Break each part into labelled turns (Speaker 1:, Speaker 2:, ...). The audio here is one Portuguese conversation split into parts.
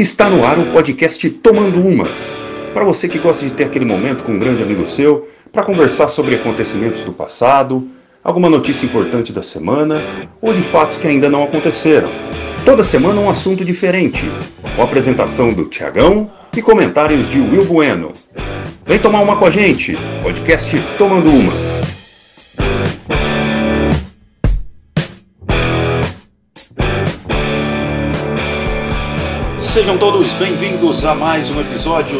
Speaker 1: Está no ar o podcast Tomando Umas. Para você que gosta de ter aquele momento com um grande amigo seu, para conversar sobre acontecimentos do passado, alguma notícia importante da semana ou de fatos que ainda não aconteceram. Toda semana um assunto diferente, com apresentação do Tiagão e comentários de Will Bueno. Vem tomar uma com a gente, podcast Tomando Umas. Sejam todos bem-vindos a mais um episódio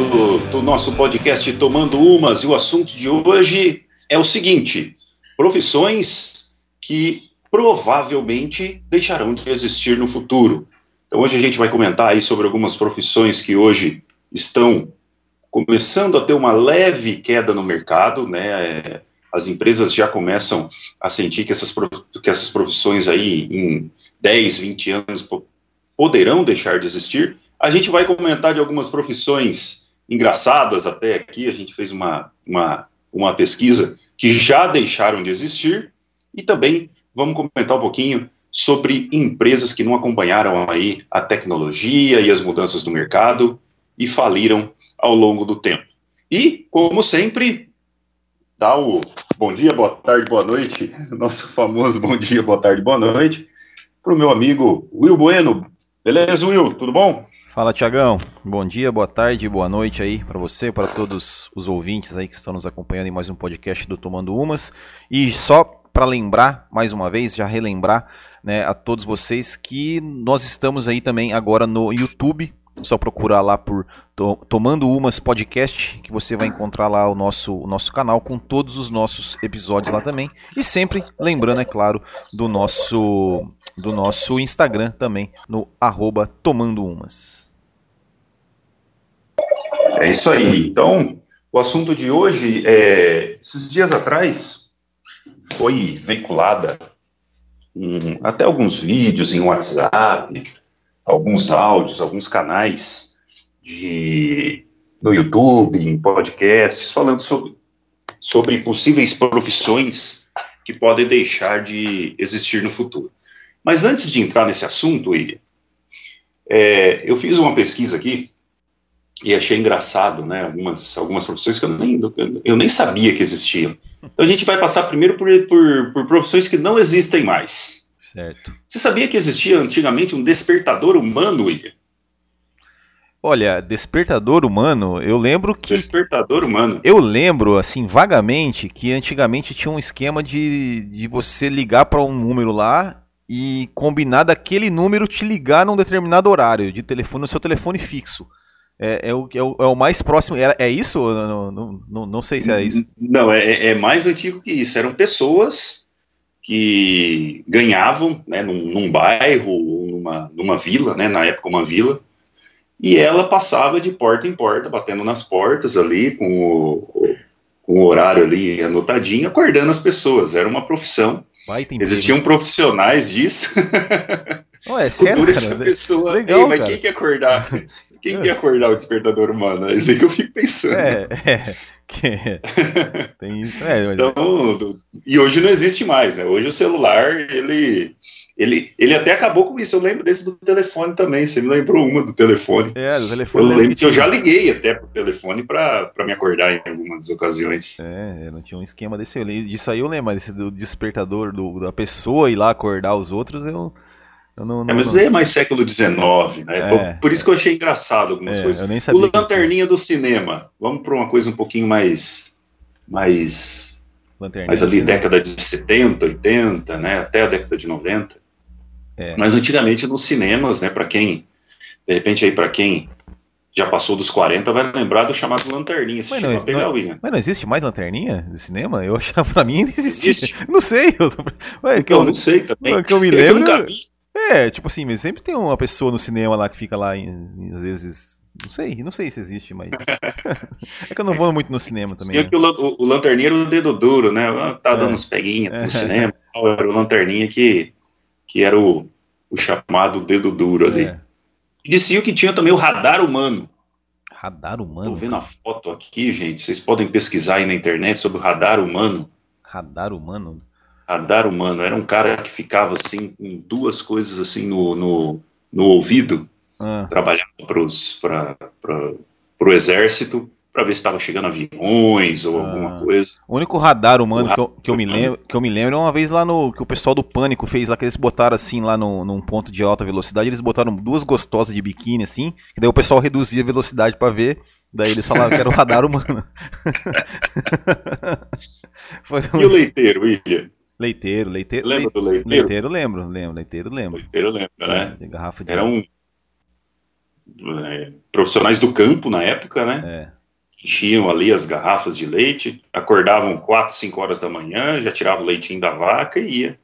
Speaker 1: do nosso podcast Tomando Umas. E o assunto de hoje é o seguinte: profissões que provavelmente deixarão de existir no futuro. Então, hoje a gente vai comentar aí sobre algumas profissões que hoje estão começando a ter uma leve queda no mercado, né? As empresas já começam a sentir que essas, que essas profissões aí em 10, 20 anos poderão deixar de existir. A gente vai comentar de algumas profissões engraçadas até aqui, a gente fez uma, uma, uma pesquisa que já deixaram de existir e também vamos comentar um pouquinho sobre empresas que não acompanharam aí a tecnologia e as mudanças do mercado e faliram ao longo do tempo. E, como sempre, dá o bom dia, boa tarde, boa noite, nosso famoso bom dia, boa tarde, boa noite, para o meu amigo Will Bueno. Beleza, Will? Tudo bom?
Speaker 2: Fala, Tiagão. Bom dia, boa tarde, boa noite aí para você, para todos os ouvintes aí que estão nos acompanhando em mais um podcast do Tomando Umas. E só para lembrar, mais uma vez, já relembrar né, a todos vocês que nós estamos aí também agora no YouTube. Só procurar lá por Tomando Umas Podcast, que você vai encontrar lá o nosso, o nosso canal com todos os nossos episódios lá também. E sempre lembrando, é claro, do nosso do nosso Instagram também, no arroba Tomando Umas.
Speaker 1: É isso aí. Então, o assunto de hoje é. Esses dias atrás foi veiculada até alguns vídeos em WhatsApp, alguns áudios, alguns canais de no YouTube, em podcasts, falando sobre, sobre possíveis profissões que podem deixar de existir no futuro. Mas antes de entrar nesse assunto, William, é, eu fiz uma pesquisa aqui e achei engraçado, né, algumas, algumas profissões que eu nem, eu nem sabia que existiam. Então a gente vai passar primeiro por, por, por profissões que não existem mais.
Speaker 2: Certo.
Speaker 1: Você sabia que existia antigamente um despertador humano, William?
Speaker 2: Olha, despertador humano, eu lembro que.
Speaker 1: Despertador humano.
Speaker 2: Eu lembro, assim, vagamente, que antigamente tinha um esquema de, de você ligar para um número lá e combinar daquele número te ligar num determinado horário de telefone no seu telefone fixo. É, é, o, é, o, é o mais próximo. É, é isso? Não, não, não, não, sei se é isso.
Speaker 1: Não, é, é mais antigo que isso. Eram pessoas que ganhavam né, num, num bairro, numa, numa vila, né, na época uma vila, e ela passava de porta em porta, batendo nas portas ali, com o, com o horário ali anotadinho, acordando as pessoas. Era uma profissão. Existiam profissionais disso.
Speaker 2: Ué, sério,
Speaker 1: essa pessoa. Legal, Ei, mas cara. quem quer acordar? Quem quer acordar o despertador humano? É isso aí que eu fico pensando.
Speaker 2: É, é. Tem isso. É,
Speaker 1: mas... então, e hoje não existe mais, né? Hoje o celular, ele, ele, ele até acabou com isso. Eu lembro desse do telefone também. Você me lembrou uma do telefone.
Speaker 2: É, do telefone.
Speaker 1: Eu lembro que, que eu já liguei até pro telefone para me acordar em algumas ocasiões.
Speaker 2: É, não tinha um esquema desse. Disso aí eu lembro, mas esse do despertador do, da pessoa ir lá acordar os outros, eu
Speaker 1: não, não, é, mas é mais século XIX, né? É, por isso que eu achei engraçado algumas é, coisas. o Lanterninha do cinema. Vamos para uma coisa um pouquinho mais. mais. mais ali, década de 70, 80, né? Até a década de 90. É. Mas antigamente nos cinemas, né? Para quem. De repente aí, para quem já passou dos 40, vai lembrar do chamado Lanterninha.
Speaker 2: Mas não, não, mas não existe mais Lanterninha de cinema? Eu achava, pra mim, não existe. existe. Não sei. Eu,
Speaker 1: ué, que eu, eu, não sei também.
Speaker 2: Que eu me lembro. Eu nunca vi. É, tipo assim, mas sempre tem uma pessoa no cinema lá que fica lá, em, às vezes. Não sei, não sei se existe, mas. é que eu não vou muito no cinema também.
Speaker 1: Né? que o, o, o lanterninha era o dedo duro, né? Ah, tá dando é. uns peguinhas no é. cinema. Era o lanterninha que, que era o, o chamado dedo duro ali. É. Diziam que tinha também o radar humano.
Speaker 2: Radar humano?
Speaker 1: Tô vendo a foto aqui, gente. Vocês podem pesquisar aí na internet sobre o radar humano.
Speaker 2: Radar humano?
Speaker 1: Radar humano. Era um cara que ficava assim com duas coisas assim no, no, no ouvido ah. trabalhava para o exército para ver se estava chegando aviões ou ah. alguma coisa.
Speaker 2: O único radar humano que, eu, que, eu me lembro, que eu me lembro é uma vez lá no que o pessoal do Pânico fez lá, que eles botaram assim lá no, num ponto de alta velocidade, eles botaram duas gostosas de biquíni assim, que daí o pessoal reduzia a velocidade para ver, daí eles falavam que era o radar humano.
Speaker 1: e o leiteiro, William?
Speaker 2: Leiteiro, leiteiro.
Speaker 1: Lembra do leiteiro?
Speaker 2: Leiteiro lembro, lembro, leiteiro lembro.
Speaker 1: Leiteiro lembra, né?
Speaker 2: De garrafa de
Speaker 1: Era um é, profissionais do campo na época, né?
Speaker 2: É
Speaker 1: enchiam ali as garrafas de leite, acordavam 4, 5 horas da manhã, já tiravam o leitinho da vaca e ia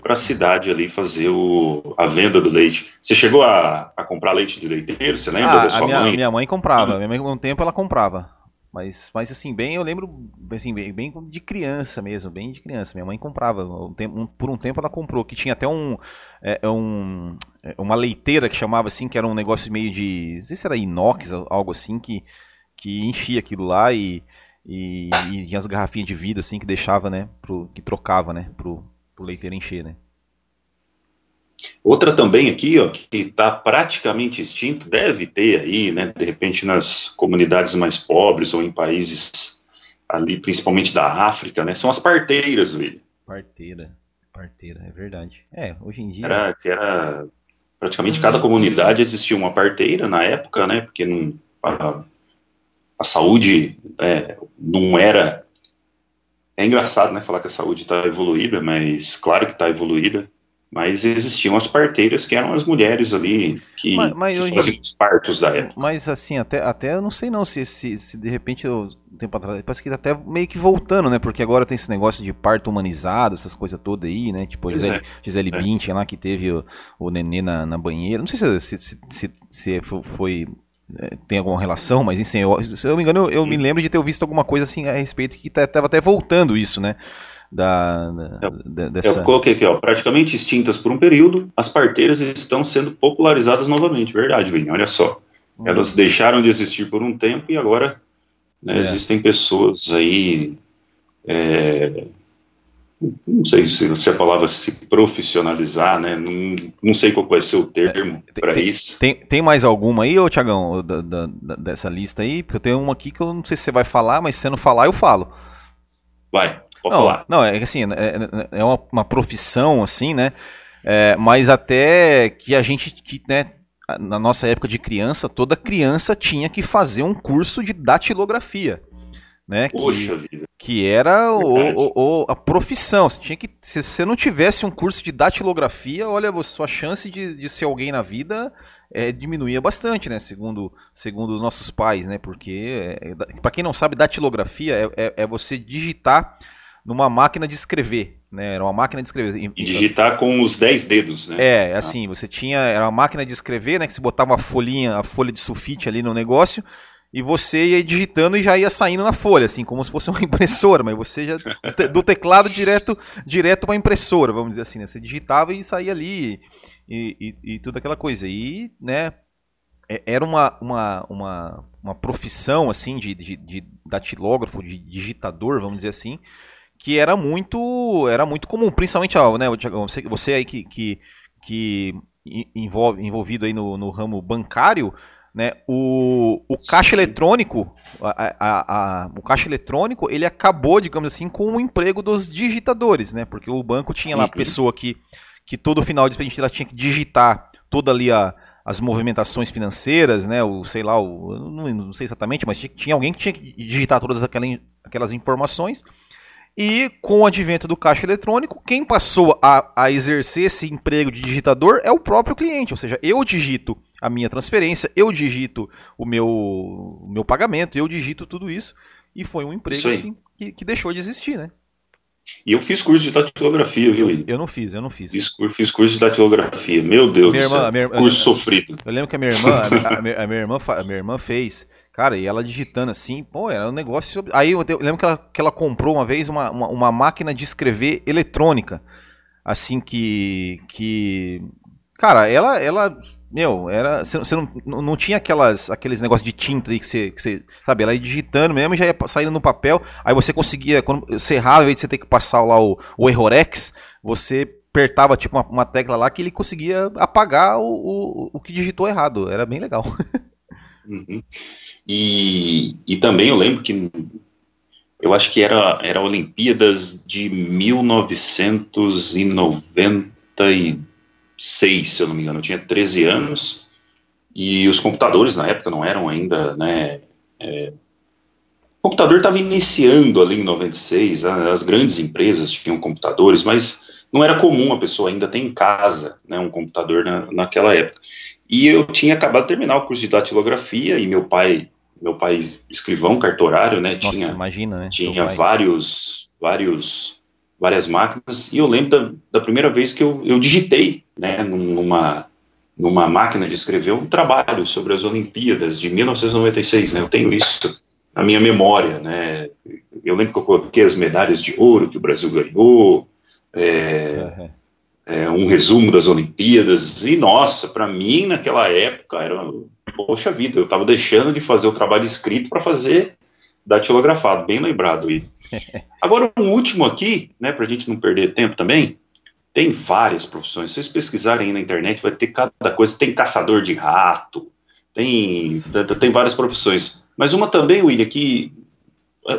Speaker 1: para a cidade ali fazer o, a venda do leite. Você chegou a, a comprar leite de leiteiro? Você lembra
Speaker 2: ah,
Speaker 1: da sua
Speaker 2: minha,
Speaker 1: mãe?
Speaker 2: Minha mãe comprava. Minha mãe, um tempo, ela comprava. Mas, mas assim, bem, eu lembro, assim, bem, bem de criança mesmo, bem de criança. Minha mãe comprava. Um tempo, um, por um tempo ela comprou, que tinha até um, é, um, é, uma leiteira que chamava assim, que era um negócio meio de, não sei se era inox, algo assim, que que enchia aquilo lá e, e, e as garrafinhas de vidro assim que deixava, né, pro, que trocava, né, pro, pro leiteiro encher, né.
Speaker 1: Outra também aqui, ó, que está praticamente extinto, deve ter aí, né, de repente nas comunidades mais pobres ou em países ali, principalmente da África, né, são as parteiras, William.
Speaker 2: Parteira, parteira, é verdade. É, hoje em dia...
Speaker 1: Era, era praticamente cada comunidade existia uma parteira na época, né, porque não, a saúde é, não era. É engraçado, né, falar que a saúde está evoluída, mas claro que está evoluída. Mas existiam as parteiras que eram as mulheres ali que, mas, mas que faziam os partos da época.
Speaker 2: Mas assim, até, até eu não sei não se, se, se de repente eu, um tempo atrás, parece que tá até meio que voltando, né? Porque agora tem esse negócio de parto humanizado, essas coisas todas aí, né? Tipo, Gisele, é, Gisele é. Bündchen lá que teve o, o nenê na, na banheira. Não sei se, se, se, se foi é, tem alguma relação, mas enfim, eu, se eu não me engano, eu, eu, me lembro de ter visto alguma coisa assim a respeito que estava tá, até voltando isso, né? Da,
Speaker 1: da, dessa... Eu coloquei aqui, ó, praticamente extintas por um período, as parteiras estão sendo popularizadas novamente, verdade, Vini, olha só. Uhum. Elas deixaram de existir por um tempo e agora né, é. existem pessoas aí é, não sei se, se, a palavra se profissionalizar, né? Não, não sei qual vai ser o termo é, para isso.
Speaker 2: Tem, tem mais alguma aí, ô Tiagão, da, da, dessa lista aí? Porque eu tenho uma aqui que eu não sei se você vai falar, mas se você não falar, eu falo.
Speaker 1: Vai,
Speaker 2: não. Não, é assim, é, é uma, uma profissão, assim, né? É, mas até que a gente, que, né, na nossa época de criança, toda criança tinha que fazer um curso de datilografia né?
Speaker 1: Poxa que, vida.
Speaker 2: Que era o, o, o, a profissão. Você tinha que, se você não tivesse um curso de datilografia, olha, sua chance de, de ser alguém na vida é, diminuía bastante, né? Segundo, segundo os nossos pais, né? Porque, é, é para quem não sabe, datilografia é, é, é, você digitar numa máquina de escrever, né? Era uma máquina de escrever.
Speaker 1: E digitar com os 10 dedos, né?
Speaker 2: É, assim, você tinha, era uma máquina de escrever, né? Que você botava uma folhinha, a folha de sulfite ali no negócio, e você ia digitando e já ia saindo na folha, assim, como se fosse uma impressora, mas você já do teclado direto direto para impressora, vamos dizer assim, né? Você digitava e saía ali e, e, e tudo aquela coisa. E, né, é, era uma, uma, uma, uma profissão, assim, de, de, de datilógrafo, de digitador, vamos dizer assim, que era muito era muito comum, principalmente, ó, né, você, você aí que, que, que envolve, envolvido aí no, no ramo bancário, né? O, o caixa eletrônico, a, a, a, o caixa eletrônico, ele acabou, digamos assim, com o emprego dos digitadores, né? Porque o banco tinha lá a uhum. pessoa que, que todo final de expediente ela tinha que digitar toda ali a, as movimentações financeiras, né? O sei lá, o, não, não sei exatamente, mas tinha alguém que tinha que digitar todas aquelas, aquelas informações. E com o advento do caixa eletrônico, quem passou a, a exercer esse emprego de digitador é o próprio cliente. Ou seja, eu digito a minha transferência, eu digito o meu, o meu pagamento, eu digito tudo isso. E foi um emprego que, que, deixou de existir, né?
Speaker 1: E eu fiz curso de datilografia, viu,
Speaker 2: Eu não fiz, eu não fiz.
Speaker 1: Fiz, fiz curso de datilografia. Meu Deus
Speaker 2: minha
Speaker 1: do
Speaker 2: irmã, céu. Minha,
Speaker 1: curso eu, sofrido.
Speaker 2: Eu lembro que a minha irmã, a, a, minha, a, minha irmã, a minha irmã fez. Cara, e ela digitando assim, pô, era um negócio. Aí eu, lembro que ela, que ela comprou uma vez uma, uma, uma máquina de escrever eletrônica. Assim que. que Cara, ela, ela, meu, era, você não, não tinha aquelas, aqueles negócios de tinta aí que você, que sabe, ela ia digitando mesmo, já ia saindo no papel, aí você conseguia, quando você errava, ao invés de você ter que passar lá o, o Errorex, você apertava tipo uma, uma, tecla lá que ele conseguia apagar o, o, o que digitou errado. Era bem legal.
Speaker 1: Uhum. E, e também eu lembro que eu acho que era, era Olimpíadas de 1996, se eu não me engano. Eu tinha 13 anos e os computadores na época não eram ainda, né? É, o computador estava iniciando ali em 96, as grandes empresas tinham computadores, mas não era comum a pessoa ainda ter em casa né, um computador na, naquela época. E eu tinha acabado de terminar o curso de datilografia e meu pai, meu pai escrivão, cartorário, né,
Speaker 2: Nossa,
Speaker 1: tinha,
Speaker 2: imagina, né,
Speaker 1: tinha vários, vários, várias máquinas e eu lembro da, da primeira vez que eu, eu digitei, né, numa, numa máquina de escrever um trabalho sobre as Olimpíadas de 1996, né, eu tenho isso na minha memória, né? Eu lembro que eu coloquei as medalhas de ouro que o Brasil ganhou, é, uhum. É, um resumo das Olimpíadas, e nossa, para mim naquela época era, poxa vida, eu estava deixando de fazer o trabalho escrito para fazer datilografado, bem lembrado aí. Agora, um último aqui, né, para a gente não perder tempo também, tem várias profissões. Se vocês pesquisarem aí na internet, vai ter cada coisa. Tem caçador de rato, tem, tem várias profissões. Mas uma também, William, que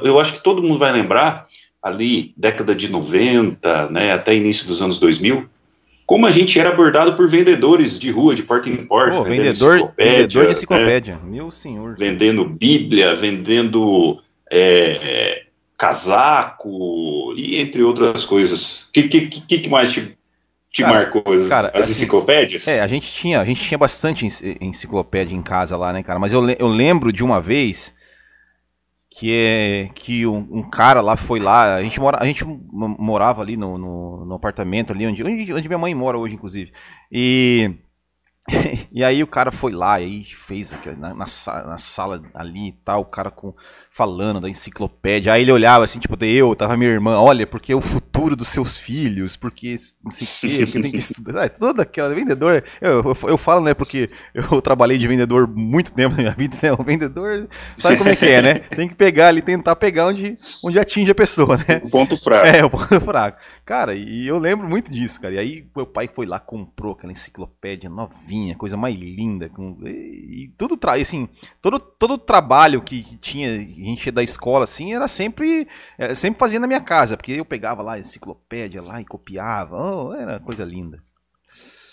Speaker 1: eu acho que todo mundo vai lembrar, ali, década de 90, né, até início dos anos 2000, como a gente era abordado por vendedores de rua, de porta em porta.
Speaker 2: Pô, vendedor, vendedor de enciclopédia, né? meu senhor.
Speaker 1: Vendendo bíblia, vendendo é, casaco, e entre outras coisas. O que, que, que, mais te, te cara, marcou? As, cara, as assim, enciclopédias?
Speaker 2: É, a gente tinha, a gente tinha bastante enciclopédia em casa lá, né, cara? Mas eu, eu lembro de uma vez que é que um, um, cara lá foi lá, a gente, mora, a gente morava ali no, no, no apartamento ali onde, onde minha mãe mora hoje, inclusive. E e aí o cara foi lá e fez na, na, na, sala ali e tal, o cara com, falando da enciclopédia. Aí ele olhava assim, tipo, eu, tava minha irmã, olha, porque é o futuro dos seus filhos, porque não sei o quê, porque tem que estudar. Toda aquela vendedor. Eu, eu, eu, falo, né, porque eu trabalhei de vendedor muito tempo na minha vida, né? O vendedor sabe como é que é, né? Tem que pegar ali, tentar pegar onde, onde atinge a pessoa, né?
Speaker 1: O ponto fraco.
Speaker 2: É, o ponto fraco. Cara, e eu lembro muito disso, cara. E aí meu pai foi lá, comprou aquela enciclopédia novinha coisa mais linda. Com, e, e tudo traz, assim, todo, todo o trabalho que, que, tinha, a gente da escola, assim, era sempre, é, sempre fazia na minha casa, porque eu pegava lá a enciclopédia lá e copiava, oh, era coisa linda.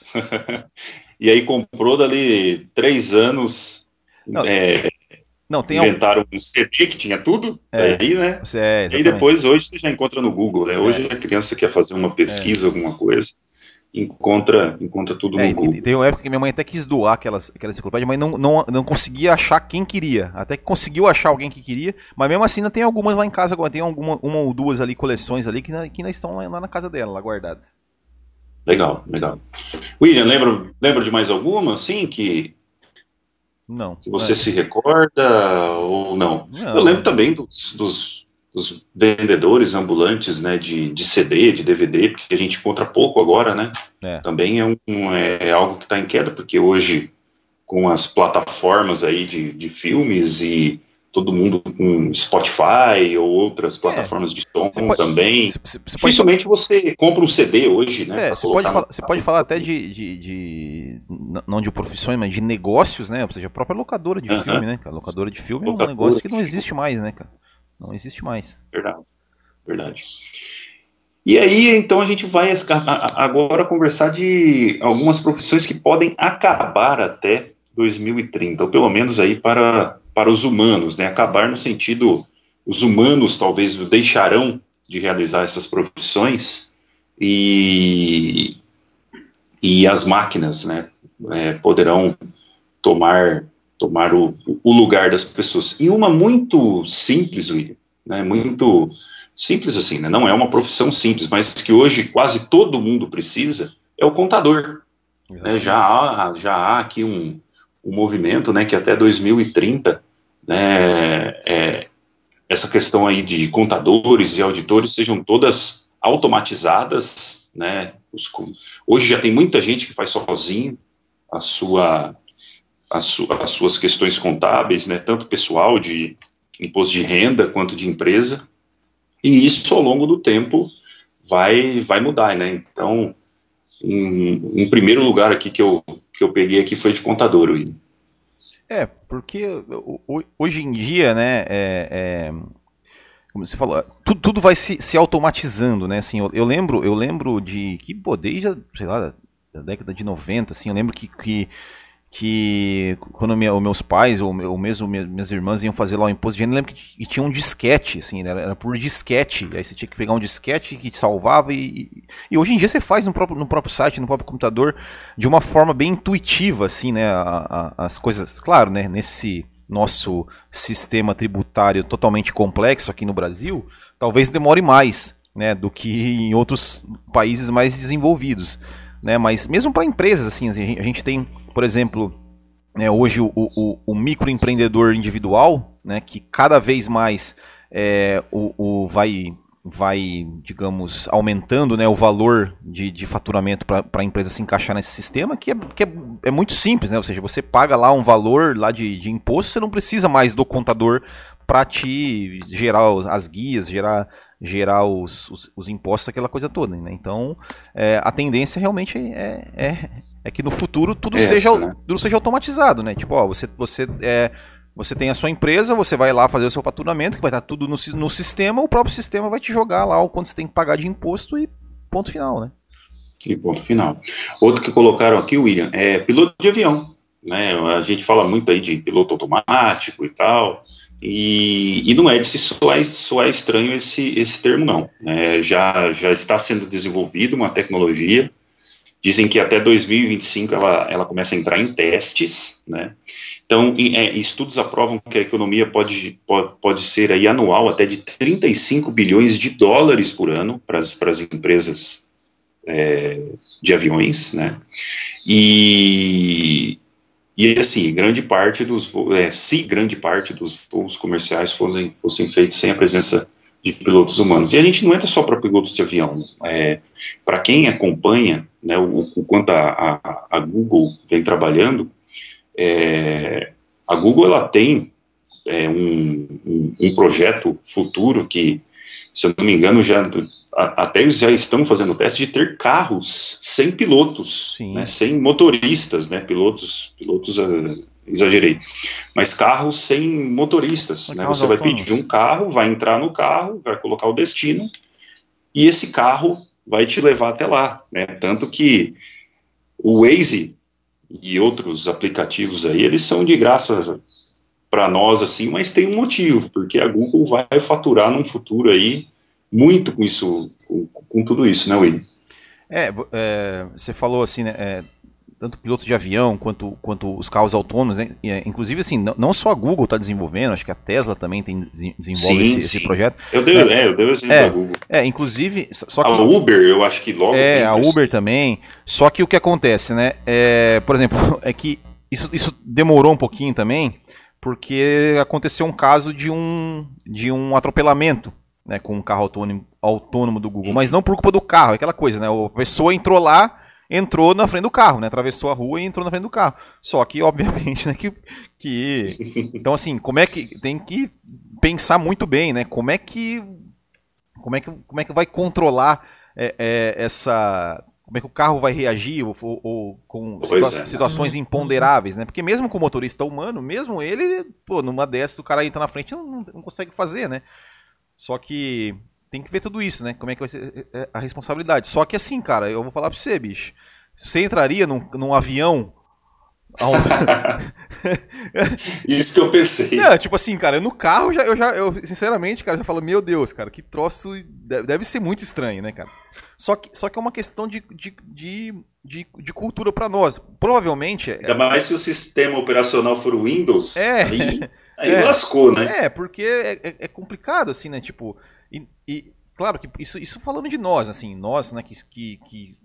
Speaker 1: e aí comprou dali três anos. Não, é, não, tem inventaram um CD que tinha tudo, é, aí, né? É, e depois hoje você já encontra no Google, né? Hoje é. a criança quer fazer uma pesquisa, é. alguma coisa encontra, encontra tudo é, no Google.
Speaker 2: Tem uma época que minha mãe até quis doar aquelas, aquela enciclopédia, mas não, não, não conseguia achar quem queria. Até que conseguiu achar alguém que queria, mas mesmo assim ainda tem algumas lá em casa agora. Tem alguma, uma ou duas ali, coleções ali, que, que ainda estão lá, lá na casa dela, lá guardadas.
Speaker 1: Legal, legal. William, lembra, lembra de mais alguma, assim, que...
Speaker 2: Não.
Speaker 1: Que você é. se recorda ou não? não? Eu lembro também dos, dos os vendedores ambulantes né, de, de CD, de DVD, porque a gente encontra pouco agora, né? É. Também é, um, é algo que está em queda, porque hoje, com as plataformas aí de, de filmes e todo mundo com Spotify ou outras é. plataformas é. de som pode, também. Cê, cê Dificilmente pode... você compra um CD hoje, né?
Speaker 2: É, você pode, falar, pode falar até de, de, de, Não de profissões, mas de negócios, né? Ou seja, a própria locadora de uh -huh. filme, né? A locadora de filme locadora é um negócio que não existe mais, né, cara? Não existe mais.
Speaker 1: Verdade. Verdade. E aí, então, a gente vai agora conversar de algumas profissões que podem acabar até 2030, ou pelo menos aí para, para os humanos, né? Acabar no sentido, os humanos talvez deixarão de realizar essas profissões e, e as máquinas, né? É, poderão tomar tomar o, o lugar das pessoas. E uma muito simples, William, né, muito simples assim, né, não é uma profissão simples, mas que hoje quase todo mundo precisa, é o contador. Né, já, há, já há aqui um, um movimento né, que até 2030 né, é, essa questão aí de contadores e auditores sejam todas automatizadas, né, os, hoje já tem muita gente que faz sozinho a sua as, su as suas questões contábeis, né, tanto pessoal, de imposto de renda, quanto de empresa, e isso ao longo do tempo vai, vai mudar, né, então um, um, primeiro lugar aqui que eu, que eu peguei aqui foi de contador, William.
Speaker 2: É, porque hoje em dia, né, é, é, como você falou, tudo, tudo vai se, se, automatizando, né, assim, eu, eu, lembro, eu lembro de, que, pô, desde, sei lá, da década de 90, assim, eu lembro que, que que quando minha, os meus pais ou, ou mesmo minhas irmãs iam fazer lá o imposto de renda, lembro que, tinha um disquete, assim, era, por disquete. Aí você tinha que pegar um disquete que salvava e, e hoje em dia você faz no próprio, no próprio site, no próprio computador, de uma forma bem intuitiva, assim, né, a, a, as coisas, claro, né, nesse nosso sistema tributário totalmente complexo aqui no Brasil, talvez demore mais, né, do que em outros países mais desenvolvidos, né, mas mesmo para empresas, assim, a gente tem por exemplo, né, hoje o, o, o, microempreendedor individual, né, que cada vez mais é, o, o vai, vai, digamos, aumentando né, o valor de, de faturamento para a empresa se encaixar nesse sistema, que, é, que é, é, muito simples, né? Ou seja, você paga lá um valor lá de, de imposto, você não precisa mais do contador para te gerar as guias, gerar gerar os, os, os, impostos, aquela coisa toda. Né? Então, é, a tendência realmente é, é, é que no futuro tudo, Essa, seja, né? tudo seja automatizado, né? Tipo, ó, você, você, é, você tem a sua empresa, você vai lá fazer o seu faturamento, que vai estar tudo no, no sistema, o próprio sistema vai te jogar lá o quanto você tem que pagar de imposto e ponto final, né?
Speaker 1: E ponto final. Outro que colocaram aqui, William, é piloto de avião. Né? A gente fala muito aí de piloto automático e tal. E, e, não é de se soar, soar estranho esse, esse termo, não. É, já, já está sendo desenvolvido uma tecnologia, dizem que até 2025 ela, ela começa a entrar em testes, né? Então, é, estudos aprovam que a economia pode, pode, pode ser aí anual até de 35 bilhões de dólares por ano para as, para as empresas é, de aviões, né? E, e assim, grande parte dos é, se grande parte dos voos comerciais fossem, fossem feitos sem a presença de pilotos humanos. E a gente não entra só para pilotos de avião. É, para quem acompanha né, o, o quanto a, a, a, Google vem trabalhando, é, a Google ela tem é, um, um, um, projeto futuro que, se eu não me engano, já até já estão fazendo teste de ter carros sem pilotos, né, sem motoristas, né, pilotos, pilotos uh, exagerei, mas carros sem motoristas, né, você vai pedir um carro, vai entrar no carro, vai colocar o destino e esse carro vai te levar até lá, né, tanto que o Waze e outros aplicativos aí, eles são de graça para nós assim, mas tem um motivo, porque a Google vai faturar num futuro aí muito com isso, com, com tudo isso, né, William?
Speaker 2: É, é, você falou assim, né, é, tanto pilotos de avião quanto, quanto os carros autônomos, né? É, inclusive, assim, não, não só a Google está desenvolvendo, acho que a Tesla também tem, desenvolve sim, esse, esse, projeto.
Speaker 1: Eu dei, é, é eu dei o exemplo
Speaker 2: é,
Speaker 1: da Google.
Speaker 2: É, inclusive. Só que,
Speaker 1: a Uber, eu acho que logo.
Speaker 2: É, a Uber isso. também. Só que o que acontece, né? Por exemplo, é que isso, isso demorou um pouquinho também, porque aconteceu um caso de um, de um atropelamento né, com um carro autônomo, autônomo do Google, mas não por culpa do carro, é aquela coisa, né? A pessoa entrou lá, entrou na frente do carro, né? Atravessou a rua e entrou na frente do carro. Só que, obviamente, né, que, que então assim, como é que tem que pensar muito bem, né? Como é que como é que como é que vai controlar é, é, essa como é que o carro vai reagir ou, ou, ou com situa é. situações imponderáveis, né? Porque mesmo com o motorista humano, mesmo ele, pô, numa dessas o cara entra na frente não, não consegue fazer, né? Só que tem que ver tudo isso, né? Como é que vai ser é, é, a responsabilidade. Só que assim, cara, eu vou falar pra você, bicho. Você entraria num, num avião.
Speaker 1: Isso que eu pensei.
Speaker 2: É, tipo assim, cara, no carro já, eu já, eu, sinceramente, cara, já falo, meu Deus, cara, que troço. Deve, deve ser muito estranho, né, cara? Só que, só que é uma questão de, de, de, de, de cultura para nós. Provavelmente.
Speaker 1: Ainda mais se o sistema operacional for Windows.
Speaker 2: É.
Speaker 1: Aí Aí é, lascou, né?
Speaker 2: É, porque é, é, é, complicado, assim, né? Tipo, e, e, claro que isso, isso falando de nós, assim, nós, né, que, que, que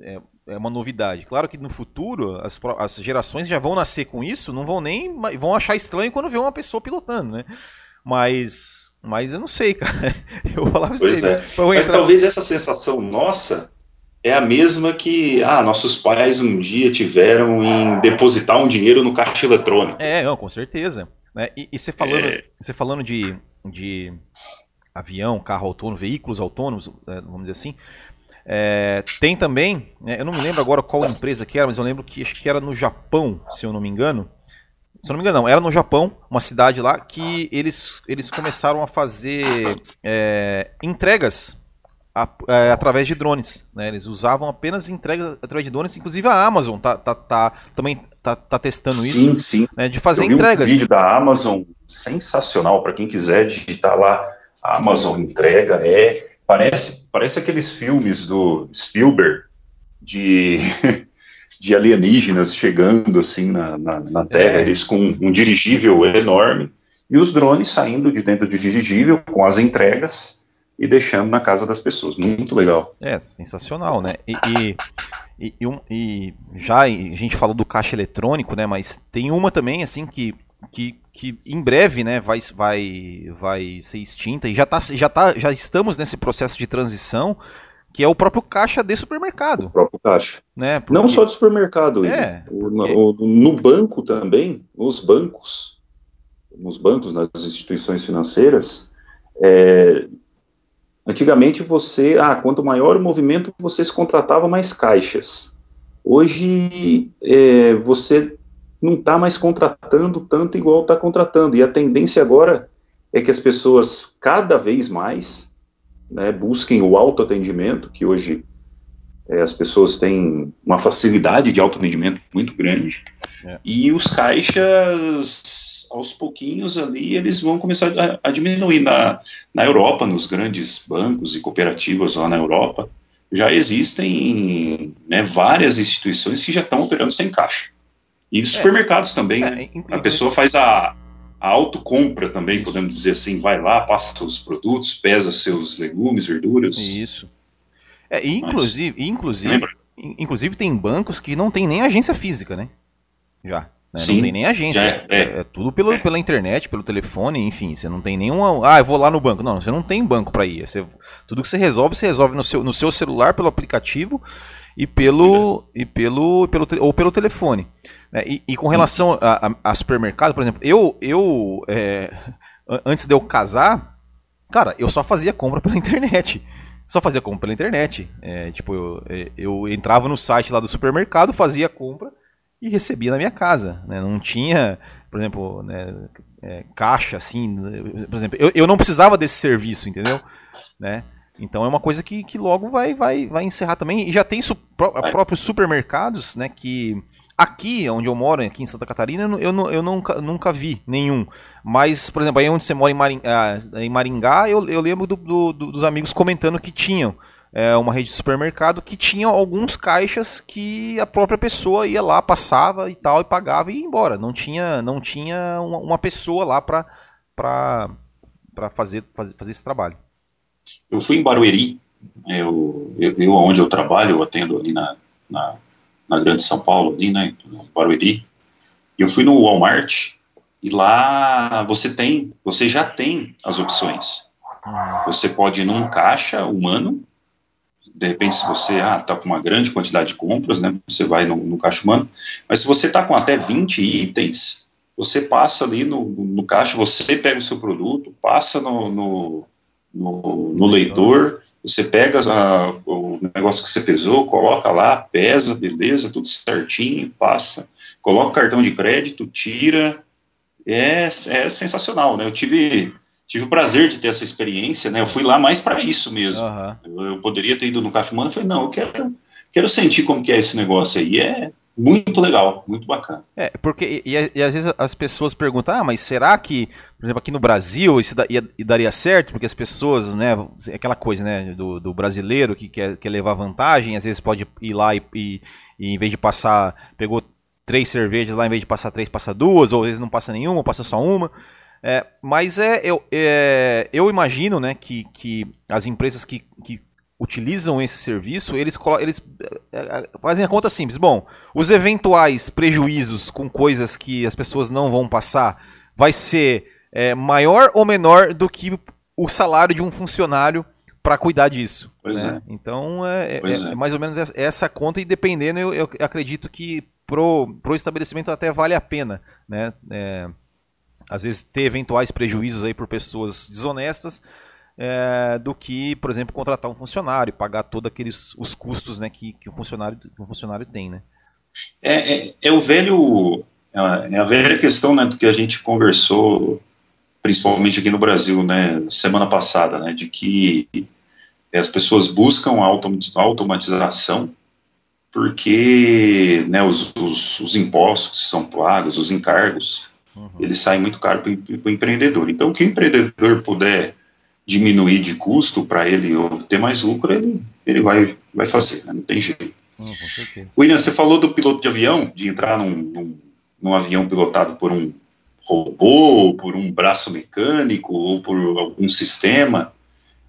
Speaker 2: é, é, uma novidade. Claro que no futuro as, as gerações já vão nascer com isso, não vão nem. vão achar estranho quando vê uma pessoa pilotando, né? Mas. Mas eu não sei, cara. Eu vou falar pra
Speaker 1: pois É. Mas entrar... talvez essa sensação nossa é a mesma que ah, nossos pais um dia tiveram em depositar um dinheiro no caixa eletrônico.
Speaker 2: É, não, com certeza. Né? E, e, você falando, é... você falando de, de avião, carro autônomo, veículos autônomos, é, vamos dizer assim, É, tem também, né, eu não me lembro agora qual empresa que era, mas eu lembro que acho que era no Japão, se eu não me engano. Se eu não me engano, não, era no Japão, uma cidade lá, que eles, eles começaram a fazer é, entregas a, é, através de drones. Né? Eles usavam apenas entregas através de drones, inclusive a Amazon tá, tá, tá também tá, tá testando isso.
Speaker 1: Sim, sim.
Speaker 2: Né, de fazer eu entregas.
Speaker 1: Um vídeo da Amazon sensacional para quem quiser digitar lá. Amazon entrega é parece parece aqueles filmes do Spielberg de de alienígenas chegando assim na, na, na Terra, é. eles com um dirigível enorme e os drones saindo de dentro do dirigível com as entregas e deixando na casa das pessoas. Muito legal.
Speaker 2: É, sensacional, né? E, e, e, e, já a gente falou do caixa eletrônico, né? Mas tem uma também, assim, que, que, que em breve, né, vai, vai, vai ser extinta e já, tá, já, tá, já estamos nesse processo de transição que é o próprio caixa de supermercado. O
Speaker 1: próprio caixa. Né? Porque... Não só de supermercado, é, o, porque... no banco também, nos bancos, nos bancos, nas instituições financeiras, é, antigamente você, ah, quanto maior o movimento, você se contratava mais caixas. Hoje é, você não está mais contratando tanto igual está contratando, e a tendência agora é que as pessoas cada vez mais né, busquem o autoatendimento, que hoje é, as pessoas têm uma facilidade de autoatendimento muito grande, é. e os caixas, aos pouquinhos ali, eles vão começar a, a, diminuir. Na, na Europa, nos grandes bancos e cooperativas lá na Europa, já existem né, várias instituições que já estão operando sem caixa. E é. supermercados também, é, né? A pessoa faz a, a autocompra também, Isso. podemos dizer assim, vai lá, passa seus produtos, pesa seus legumes, verduras.
Speaker 2: Isso. É, inclusive, Mas, inclusive, inclusive tem bancos que não tem nem agência física, né? Já. Né? Sim, não tem nem agência. É, é, é, tudo pelo, é. pela internet, pelo telefone, enfim. Você não tem nenhuma. Ah, eu vou lá no banco. Não, você não tem banco para ir. Você, tudo que você resolve, você resolve no seu, no seu celular, pelo aplicativo e pelo, e pelo, pelo ou pelo telefone. Né? E, e, com relação a, a, a, supermercado, por exemplo, eu, eu é, antes de eu casar, cara, eu só fazia compra pela internet. Só fazia compra pela internet. É, tipo, eu, é, eu entrava no site lá do supermercado, fazia compra e recebia na minha casa. Né? Não tinha, por exemplo, né, é, caixa assim. Por exemplo, eu, eu não precisava desse serviço, entendeu? Né? Então é uma coisa que, que logo vai, vai, vai encerrar também. E já tem su próprios supermercados, né? Que aqui, onde eu moro, aqui em Santa Catarina, eu, eu, eu nunca, nunca vi nenhum. Mas, por exemplo, aí onde você mora em Maringá, em Maringá eu, eu lembro do, do, dos amigos comentando que tinham. É, uma rede de supermercado que tinha alguns caixas que a própria pessoa ia lá, passava e tal, e pagava e ia embora. Não tinha, não tinha uma, uma pessoa lá para fazer, fazer, fazer esse trabalho.
Speaker 1: Eu fui em Barueri, eu, eu, eu onde eu trabalho, eu atendo ali na, na, na Grande São Paulo, ali, né, em Barueri. Eu fui no Walmart e lá você tem, você já tem as opções. Você pode ir num caixa humano, de repente se você ah, tá com uma grande quantidade de compras, né, você vai no, no caixa humano, mas se você tá com até 20 itens, você passa ali no, no caixa, você pega o seu produto, passa no, no no, no leitor, você pega a, o negócio que você pesou, coloca lá, pesa, beleza, tudo certinho, passa, coloca o cartão de crédito, tira, é, é sensacional, né? Eu tive, tive o prazer de ter essa experiência, né? Eu fui lá mais para isso mesmo. Uhum. Eu, eu, poderia ter ido no Café Humano, eu falei, não, eu quero, quero sentir como que é esse negócio aí. É, muito legal, muito bacana.
Speaker 2: É, porque, e, e, às vezes as pessoas perguntam, ah, mas será que, por exemplo, aqui no Brasil isso da, ia, daria certo? Porque as pessoas, né, aquela coisa, né, do, do brasileiro que quer, quer levar vantagem, às vezes pode ir lá e, e, e, em vez de passar, pegou três cervejas lá, em vez de passar três, passa duas, ou às vezes não passa nenhuma, passa só uma. É, mas é, eu, é, eu imagino, né, que, que as empresas que, que utilizam esse serviço, eles, eles é, é, fazem a conta simples. Bom, os eventuais prejuízos com coisas que as pessoas não vão passar vai ser é, maior ou menor do que o salário de um funcionário para cuidar disso. Né? é. Então é, é, é, mais ou menos essa conta e dependendo, eu, eu acredito que pro, pro estabelecimento até vale a pena, né? às vezes ter eventuais prejuízos aí por pessoas desonestas é, do que, por exemplo, contratar um funcionário, pagar todos aqueles os custos né, que, que, o funcionário, que o funcionário tem. Né?
Speaker 1: É, é, é o velho. É a velha questão né, do que a gente conversou, principalmente aqui no Brasil, né, semana passada, né, de que as pessoas buscam a automatização porque né, os, os, os impostos que são pagos, os encargos, uhum. eles saem muito caro para o empreendedor. Então, o que o empreendedor puder diminuir de custo para ele obter mais lucro, ele, ele vai, vai fazer, né? não tem jeito. Uhum, William, você falou do piloto de avião, de entrar num, num, num avião pilotado por um robô, por um braço mecânico, ou por algum sistema,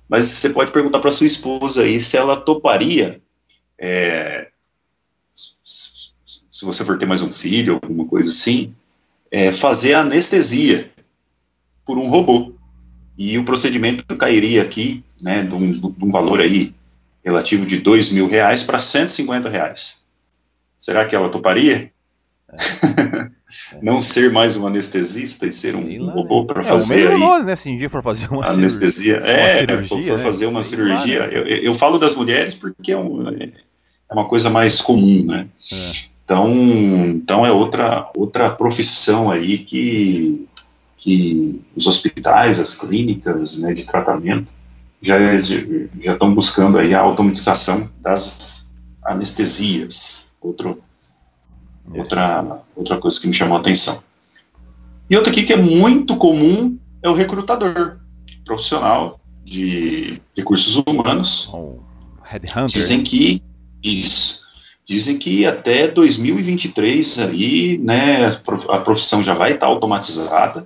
Speaker 1: mas você pode perguntar para sua esposa aí se ela toparia, é, se você for ter mais um filho, alguma coisa assim, é, fazer anestesia por um robô e o procedimento cairia aqui, né, de um, de um valor aí relativo de dois mil reais para 150 reais. Será que ela toparia? É. Não ser mais um anestesista e ser um, um robô para é, fazer aí
Speaker 2: nós, né? Se um dia for fazer uma
Speaker 1: anestesia, cirurgia, é, uma cirurgia, for né? fazer uma cirurgia. Né? eu, eu, falo das mulheres porque é, um, é uma coisa mais comum, né? É. Então, então é outra outra profissão aí que que os hospitais, as clínicas né, de tratamento já, já estão buscando aí a automatização das anestesias, outro, outra, outra coisa que me chamou a atenção. E outra aqui que é muito comum é o recrutador profissional de recursos humanos. Oh, dizem que isso. Dizem que até 2023 aí, né, a profissão já vai estar automatizada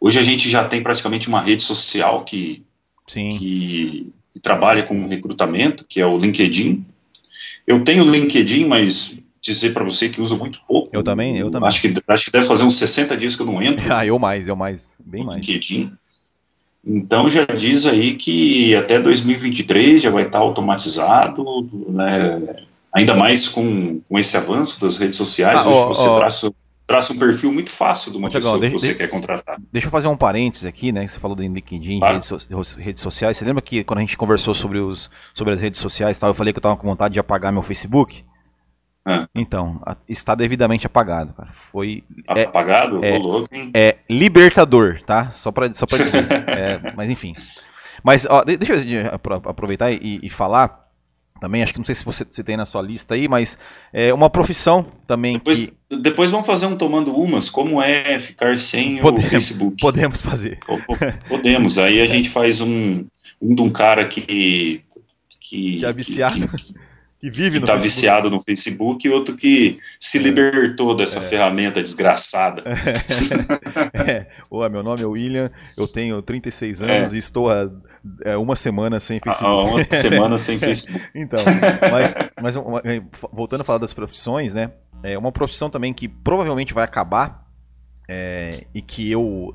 Speaker 1: Hoje a gente já tem praticamente uma rede social que, que, que trabalha com recrutamento, que é o LinkedIn. Eu tenho o LinkedIn, mas dizer para você que uso muito pouco.
Speaker 2: Eu também, eu também.
Speaker 1: Acho que, acho que deve fazer uns 60 dias que eu não entro.
Speaker 2: Ah, eu mais, eu mais, bem mais.
Speaker 1: LinkedIn. Então já diz aí que até 2023 já vai estar automatizado, né? ainda mais com, com esse avanço das redes sociais, ah, hoje você traça traça um perfil muito fácil de uma Tiagão, pessoa deixa, que você deixa, quer contratar.
Speaker 2: Deixa eu fazer um parênteses aqui, né? Você falou do LinkedIn, claro. redes, redes, sociais. Você lembra que quando a gente conversou sobre, os, sobre as redes sociais tal, eu falei que eu estava com vontade de apagar meu Facebook? Ah. Então, está devidamente apagado, cara. Foi.
Speaker 1: É, apagado?
Speaker 2: É, é, libertador, tá? Só para só pra dizer. é, mas enfim. Mas, ó, deixa eu aproveitar e, e falar também, acho que não sei se você se tem na sua lista aí, mas é uma profissão também
Speaker 1: depois,
Speaker 2: que...
Speaker 1: Depois vamos fazer um tomando umas, como é ficar sem podemos, o Facebook.
Speaker 2: Podemos fazer.
Speaker 1: Podemos, aí a gente faz um, um de um cara que...
Speaker 2: Que, que é viciado. Que,
Speaker 1: que que no tá viciado no Facebook e outro que se é. libertou dessa é. ferramenta desgraçada.
Speaker 2: É. é. meu nome é William, eu tenho 36 anos é. e estou há é, uma semana sem Facebook.
Speaker 1: Há uma semana sem Facebook.
Speaker 2: então, mas, mas voltando a falar das profissões, né? É uma profissão também que provavelmente vai acabar é, e que eu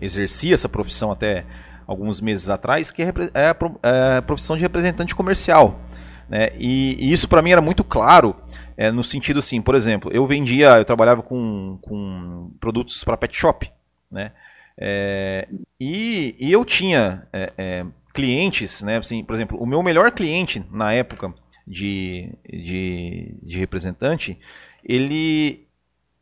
Speaker 2: exerci essa profissão até alguns meses atrás, que é a profissão de representante comercial. Né? E, e isso para mim era muito claro, é, no sentido assim, por exemplo, eu vendia, eu trabalhava com, com produtos para pet shop, né? É, e, e, eu tinha é, é, clientes, né? Assim, por exemplo, o meu melhor cliente na época de, de, de representante, ele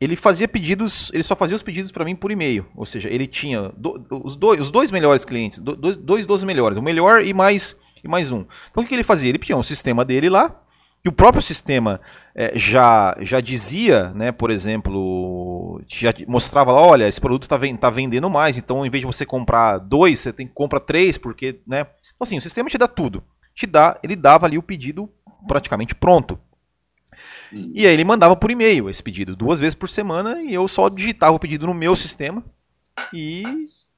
Speaker 2: ele fazia pedidos, ele só fazia os pedidos para mim por e-mail. Ou seja, ele tinha do, os, dois, os dois melhores clientes, do, dois, dois melhores, o melhor e mais e mais um. Então o que ele fazia? Ele tinha um sistema dele lá, e o próprio sistema é, já, já dizia, né, por exemplo, já mostrava lá, olha, esse produto está tá vendendo mais, então em vez de você comprar dois, você tem que comprar três, porque, né? Então, assim, o sistema te dá tudo. Te dá, ele dava ali o pedido praticamente pronto. Hum. E aí ele mandava por e-mail esse pedido duas vezes por semana e eu só digitava o pedido no meu sistema e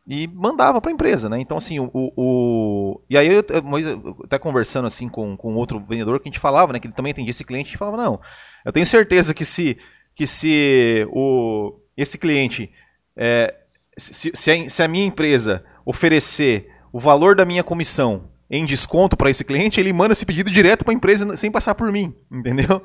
Speaker 2: e mandava para a empresa, né? Então, assim, o, o, E aí, eu, eu, até conversando assim com, com outro vendedor que a gente falava, né? Que ele também atendia esse cliente, a gente falava, não, eu tenho certeza que se, que se o, esse cliente, é, se, se, a, se a minha empresa oferecer o valor da minha comissão em desconto para esse cliente, ele manda esse pedido direto para a empresa sem passar por mim, entendeu?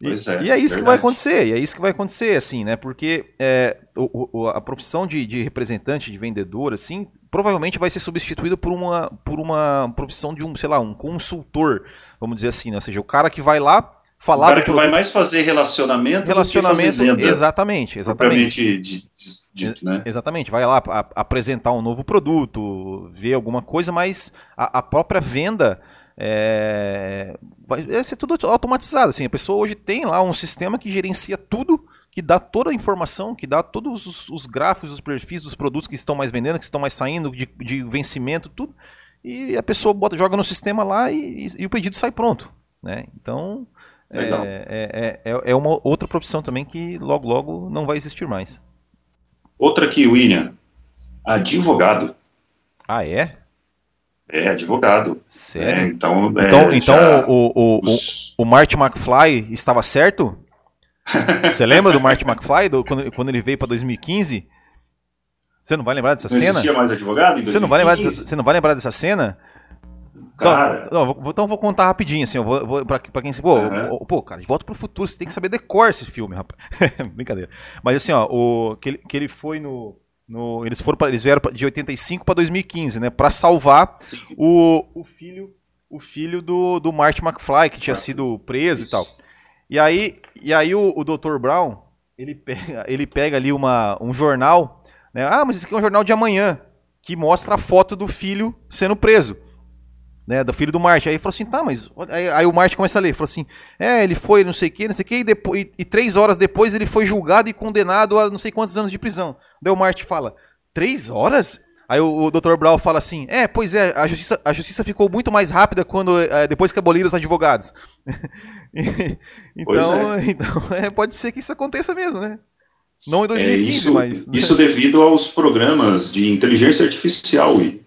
Speaker 2: E é, e, é, isso verdade. que vai acontecer, e é isso que vai acontecer, assim, né? Porque é, o, o, a profissão de, de, representante, de vendedor, assim, provavelmente vai ser substituída por uma, por uma profissão de um, sei lá, um consultor, vamos dizer assim, né? Ou seja, o cara que vai lá falar. O
Speaker 1: cara que vai mais fazer relacionamento,
Speaker 2: relacionamento, do que fazer exatamente, exatamente,
Speaker 1: dito, né?
Speaker 2: Exatamente, vai lá a, apresentar um novo produto, ver alguma coisa, mas a, a própria venda é, vai ser tudo automatizado. Assim, a pessoa hoje tem lá um sistema que gerencia tudo, que dá toda a informação, que dá todos os, os gráficos, os perfis dos produtos que estão mais vendendo, que estão mais saindo, de, de vencimento, tudo. E a pessoa bota, joga no sistema lá e, e, e o pedido sai pronto. Né? Então, é, é, é, é, uma outra profissão também que logo, logo não vai existir mais.
Speaker 1: Outra aqui, William. Advogado.
Speaker 2: Ah, é?
Speaker 1: É, advogado.
Speaker 2: Sério?
Speaker 1: É, então,
Speaker 2: é, então, então o, o, o, o Marty McFly estava certo? Você lembra do Marty McFly, do, quando, quando ele veio para 2015? Você não vai lembrar dessa
Speaker 1: não
Speaker 2: cena?
Speaker 1: mais advogado
Speaker 2: você não vai lembrar dessa, Você não vai lembrar dessa cena? Cara. Então, não, vou, então vou contar rapidinho, assim, eu vou, vou pra, pra quem se. Pô, uhum. pô, cara, de volta pro futuro, você tem que saber decor esse filme, rapaz. Brincadeira. Mas assim, ó, o, que, ele, que ele foi no. No, eles foram pra, eles vieram de 85 para 2015, né, para salvar o, o filho o filho do, do Marty McFly que tinha sido preso Isso. e tal. E aí e aí o, o Dr. Brown ele pega ele pega ali uma, um jornal, né? Ah, mas esse aqui é um jornal de amanhã que mostra a foto do filho sendo preso né, do filho do Marte. Aí falou assim, tá, mas. Aí, aí o Marte começa a ler, falou assim: é, ele foi não sei o que, não sei o que, e, depois, e, e, três horas depois ele foi julgado e condenado a não sei quantos anos de prisão. Daí o Marte fala: três horas? Aí o, o Dr. Brown fala assim: é, pois é, a justiça, a justiça ficou muito mais rápida quando é, depois que aboliram os advogados. então, é. então é, pode ser que isso aconteça mesmo, né? Não em 2015,
Speaker 1: é isso,
Speaker 2: mas.
Speaker 1: Isso devido aos programas de inteligência artificial, e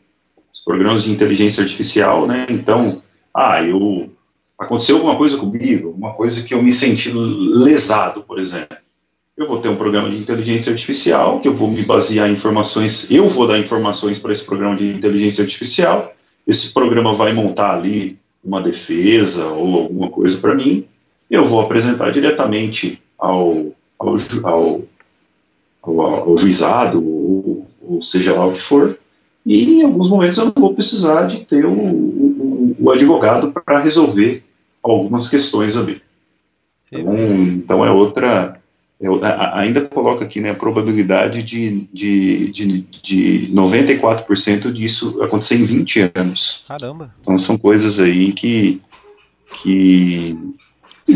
Speaker 1: os programas de inteligência artificial, né? Então, ah, eu aconteceu alguma coisa comigo, uma coisa que eu me senti lesado, por exemplo. Eu vou ter um programa de inteligência artificial que eu vou me basear em informações, eu vou dar informações para esse programa de inteligência artificial. Esse programa vai montar ali uma defesa ou alguma coisa para mim. Eu vou apresentar diretamente ao, ao, ao, ao, ao juizado, ou, ou seja lá o que for, e em alguns momentos eu não vou precisar de ter o, o, o advogado para resolver algumas questões ali. Então, então é outra. Eu ainda coloca aqui né, a probabilidade de, de, de, de 94% disso acontecer em 20 anos.
Speaker 2: Caramba!
Speaker 1: Então são coisas aí que, que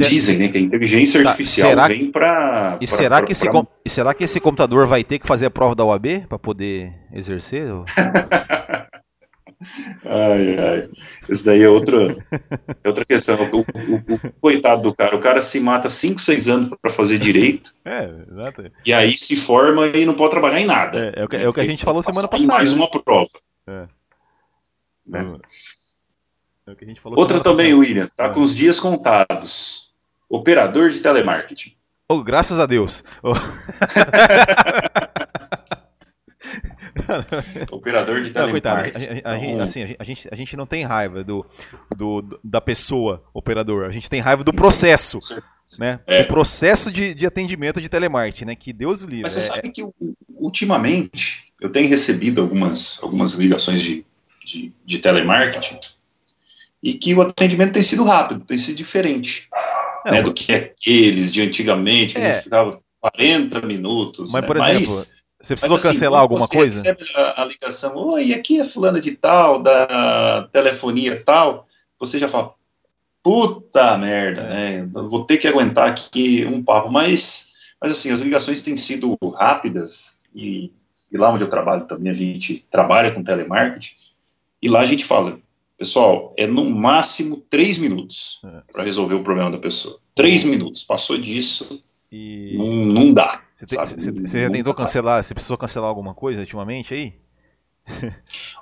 Speaker 1: Dizem, né, que a inteligência tá, artificial será, vem para.
Speaker 2: E, será pra, que esse, pra... e será que esse computador vai ter que fazer a prova da UAB para poder exercer?
Speaker 1: ai, ai. Isso daí é outra, é outra questão. O, o, o, coitado do cara, o cara se mata 5, 6 anos para fazer direito.
Speaker 2: É, exato.
Speaker 1: E aí se forma e não pode trabalhar em nada.
Speaker 2: É, é o, que, é o que a gente falou semana passada.
Speaker 1: mais
Speaker 2: né?
Speaker 1: uma prova.
Speaker 2: É.
Speaker 1: Né? É Outra também, passada. William, tá com os dias contados. Operador de telemarketing.
Speaker 2: Oh, graças a Deus. Oh.
Speaker 1: Operador de telemarketing.
Speaker 2: Não, a, a, a, então... assim, a, gente, a gente não tem raiva do, do, da pessoa operador, a gente tem raiva do processo. Né? É. O processo de, de atendimento de telemarketing, né? Que Deus o livre.
Speaker 1: Mas você é, sabe que ultimamente eu tenho recebido algumas, algumas ligações de, de, de telemarketing e que o atendimento tem sido rápido, tem sido diferente né, do que aqueles de antigamente, que é. a gente ficava 40 minutos.
Speaker 2: Mas,
Speaker 1: né?
Speaker 2: por exemplo, mas, você precisou assim, cancelar alguma
Speaker 1: você
Speaker 2: coisa?
Speaker 1: Você recebe a, a ligação, oi, aqui é fulana de tal, da telefonia tal, você já fala, puta merda, é. né, vou ter que aguentar aqui um papo, mas, mas assim, as ligações têm sido rápidas, e, e lá onde eu trabalho também, a gente trabalha com telemarketing, e lá a gente fala, Pessoal, é no máximo três minutos é. para resolver o problema da pessoa. Três minutos. Passou disso, e... não, não dá.
Speaker 2: Você já tentou cancelar? Você precisou cancelar alguma coisa ultimamente aí?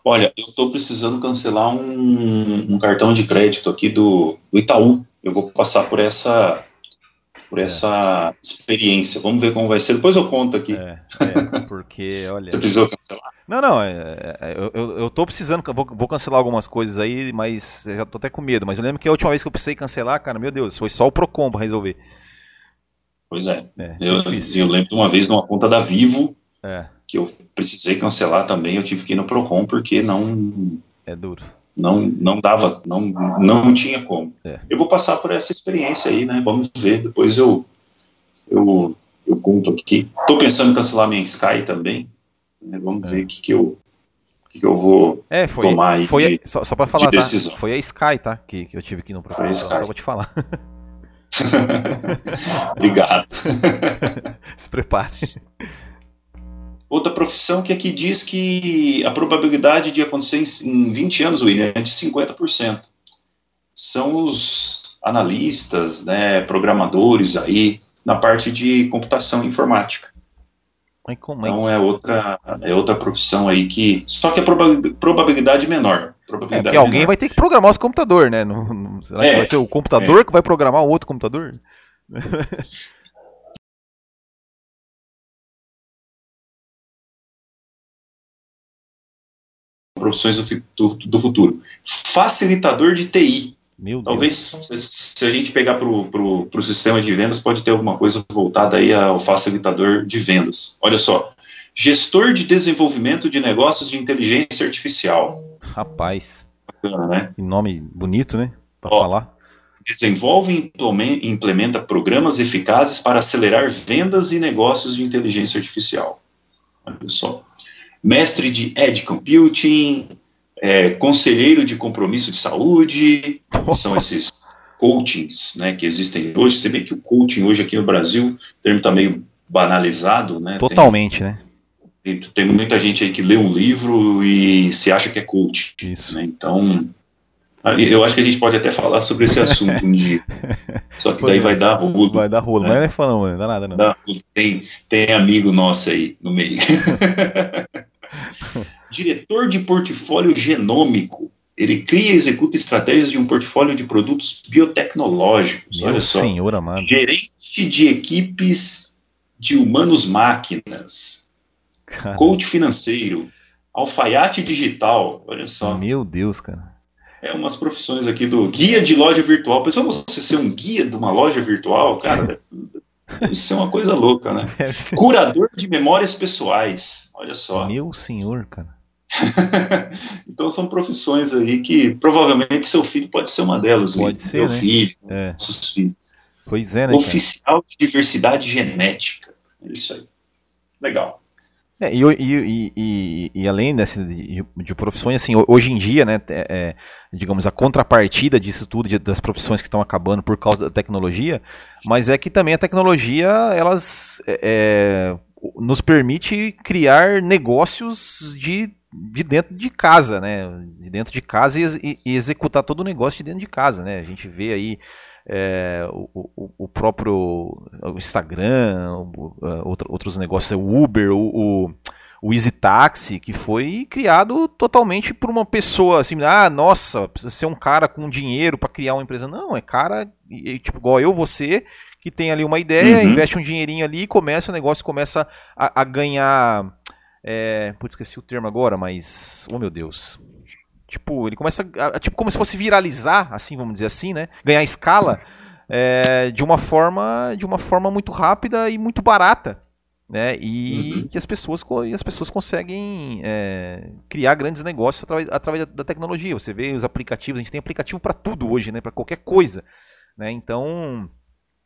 Speaker 1: Olha, eu estou precisando cancelar um, um, cartão de crédito aqui do, do Itaú. Eu vou passar por essa por é. essa experiência. Vamos ver como vai ser. Depois eu conto aqui.
Speaker 2: É, é porque, olha.
Speaker 1: Você precisou cancelar?
Speaker 2: Não, não. É, é, eu, eu, eu tô precisando. Vou, vou cancelar algumas coisas aí, mas já tô até com medo. Mas eu lembro que a última vez que eu precisei cancelar, cara, meu Deus, foi só o Procon pra resolver.
Speaker 1: Pois é. é eu, eu, lembro de uma vez numa conta da Vivo é. que eu precisei cancelar também. Eu tive que ir no Procon porque não.
Speaker 2: É duro.
Speaker 1: Não, não dava, não, não tinha como. É. Eu vou passar por essa experiência aí, né? Vamos ver. Depois eu, eu, eu conto aqui. Estou pensando em cancelar minha Sky também. Né? Vamos é. ver o que, que eu que, que eu vou
Speaker 2: é, foi, tomar aí foi de, só, só para falar, tá? Foi a Sky, tá? Que, que eu tive aqui no programa. Só vou te falar.
Speaker 1: Obrigado.
Speaker 2: Se prepare.
Speaker 1: Outra profissão que aqui diz que a probabilidade de acontecer em 20 anos, William, é de 50%. São os analistas, né, programadores aí na parte de computação informática.
Speaker 2: Mas como
Speaker 1: é? Então é outra, é outra profissão aí que. Só que a probabilidade menor. Probabilidade é,
Speaker 2: porque alguém menor. vai ter que programar os computadores, né? Não, não, será é, que vai ser o computador é. que vai programar o outro computador?
Speaker 1: Profissões do, do, do futuro. Facilitador de TI. Meu Talvez, se, se, a gente pegar para o sistema de vendas, pode ter alguma coisa voltada aí ao facilitador de vendas. Olha só, gestor de desenvolvimento de negócios de inteligência artificial.
Speaker 2: Rapaz. Bacana, né? Que nome bonito, né? Para falar.
Speaker 1: Desenvolve e implementa programas eficazes para acelerar vendas e negócios de inteligência artificial. Olha só. Mestre de Edge Computing, é, conselheiro de compromisso de saúde, são esses coachings né, que existem hoje. Você vê que o coaching hoje aqui no Brasil, o termo está meio banalizado. Né?
Speaker 2: Totalmente, tem, né?
Speaker 1: Tem, tem, muita gente aí que lê um livro e se acha que é coach.
Speaker 2: Isso.
Speaker 1: Né? Então, eu acho que a gente pode até falar sobre esse assunto um dia. Só que daí vai dar rolo.
Speaker 2: Vai dar rolo, né? mas não é falando, não dá nada não. Dá,
Speaker 1: tem, tem amigo nosso aí no meio. Diretor de portfólio genômico. Ele cria e executa estratégias de um portfólio de produtos biotecnológicos.
Speaker 2: Meu olha só. Senhor amado.
Speaker 1: Gerente de equipes de humanos máquinas. Cara. Coach financeiro. Alfaiate digital. Olha só.
Speaker 2: Meu Deus, cara.
Speaker 1: É umas profissões aqui do guia de loja virtual. Pensou você ser um guia de uma loja virtual? Cara, Isso é uma coisa louca, né? Curador de memórias pessoais. Olha só.
Speaker 2: Meu senhor, cara.
Speaker 1: então são profissões aí que provavelmente seu filho pode ser uma delas.
Speaker 2: Pode ser. Meu né?
Speaker 1: filho, é. nossos filhos.
Speaker 2: Pois é, né?
Speaker 1: Oficial cara? de diversidade genética. É isso aí. Legal.
Speaker 2: É, e, e, e, e, além dessa, de, de, profissões, assim, hoje em dia, né, é, digamos, a contrapartida disso tudo, de, das profissões que estão acabando por causa da tecnologia, mas é que também a tecnologia, elas é, é nos permite criar negócios de, de dentro de casa, né, de dentro de casa e, e executar todo o negócio de dentro de casa, né, a gente vê aí é, o, o, o, próprio Instagram, o, é, outros negócios, o Uber, o, o Easy Taxi, que foi criado totalmente por uma pessoa assim, ah, nossa, precisa ser um cara com dinheiro para criar uma empresa. Não, é cara, tipo, igual eu, você, que tem ali uma ideia, uhum. investe um dinheirinho ali, começa o negócio começa a, a ganhar. É, putz, esqueci o termo agora, mas. Oh meu Deus. Tipo, ele começa a, tipo como se fosse viralizar, assim, vamos dizer assim, né? Ganhar escala é, de uma forma de uma forma muito rápida e muito barata, né? E uhum. que as pessoas e as pessoas conseguem é, criar grandes negócios através, através da, tecnologia. Você vê os aplicativos, a gente tem aplicativo para tudo hoje, né? Para qualquer coisa, né? Então,